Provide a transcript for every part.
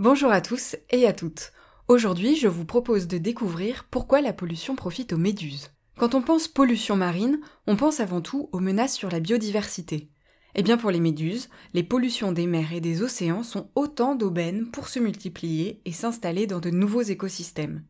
Bonjour à tous et à toutes. Aujourd'hui, je vous propose de découvrir pourquoi la pollution profite aux méduses. Quand on pense pollution marine, on pense avant tout aux menaces sur la biodiversité. Eh bien pour les méduses, les pollutions des mers et des océans sont autant d'aubaines pour se multiplier et s'installer dans de nouveaux écosystèmes.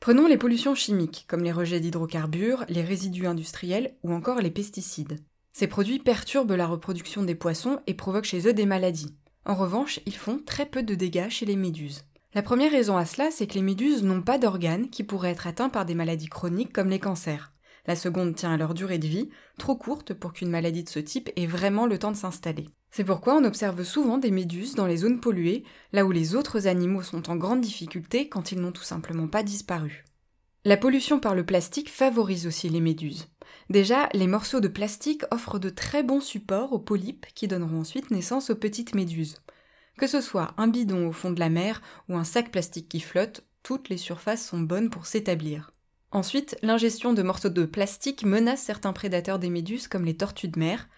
Prenons les pollutions chimiques, comme les rejets d'hydrocarbures, les résidus industriels ou encore les pesticides. Ces produits perturbent la reproduction des poissons et provoquent chez eux des maladies. En revanche, ils font très peu de dégâts chez les méduses. La première raison à cela, c'est que les méduses n'ont pas d'organes qui pourraient être atteints par des maladies chroniques comme les cancers. La seconde tient à leur durée de vie, trop courte pour qu'une maladie de ce type ait vraiment le temps de s'installer. C'est pourquoi on observe souvent des méduses dans les zones polluées, là où les autres animaux sont en grande difficulté quand ils n'ont tout simplement pas disparu. La pollution par le plastique favorise aussi les méduses. Déjà, les morceaux de plastique offrent de très bons supports aux polypes qui donneront ensuite naissance aux petites méduses. Que ce soit un bidon au fond de la mer ou un sac plastique qui flotte, toutes les surfaces sont bonnes pour s'établir. Ensuite, l'ingestion de morceaux de plastique menace certains prédateurs des méduses comme les tortues de mer.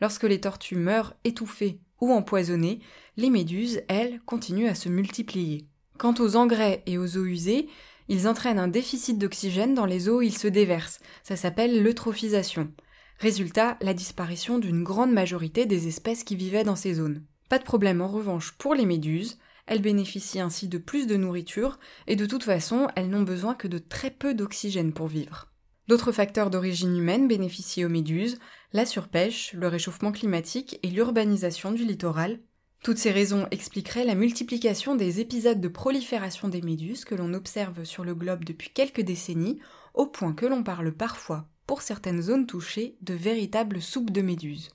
Lorsque les tortues meurent étouffées ou empoisonnées, les méduses, elles, continuent à se multiplier. Quant aux engrais et aux eaux usées, ils entraînent un déficit d'oxygène dans les eaux où ils se déversent. Ça s'appelle l'eutrophisation. Résultat, la disparition d'une grande majorité des espèces qui vivaient dans ces zones. Pas de problème en revanche pour les méduses, elles bénéficient ainsi de plus de nourriture et de toute façon, elles n'ont besoin que de très peu d'oxygène pour vivre. D'autres facteurs d'origine humaine bénéficient aux méduses, la surpêche, le réchauffement climatique et l'urbanisation du littoral, toutes ces raisons expliqueraient la multiplication des épisodes de prolifération des méduses que l'on observe sur le globe depuis quelques décennies, au point que l'on parle parfois, pour certaines zones touchées, de véritables soupes de méduses.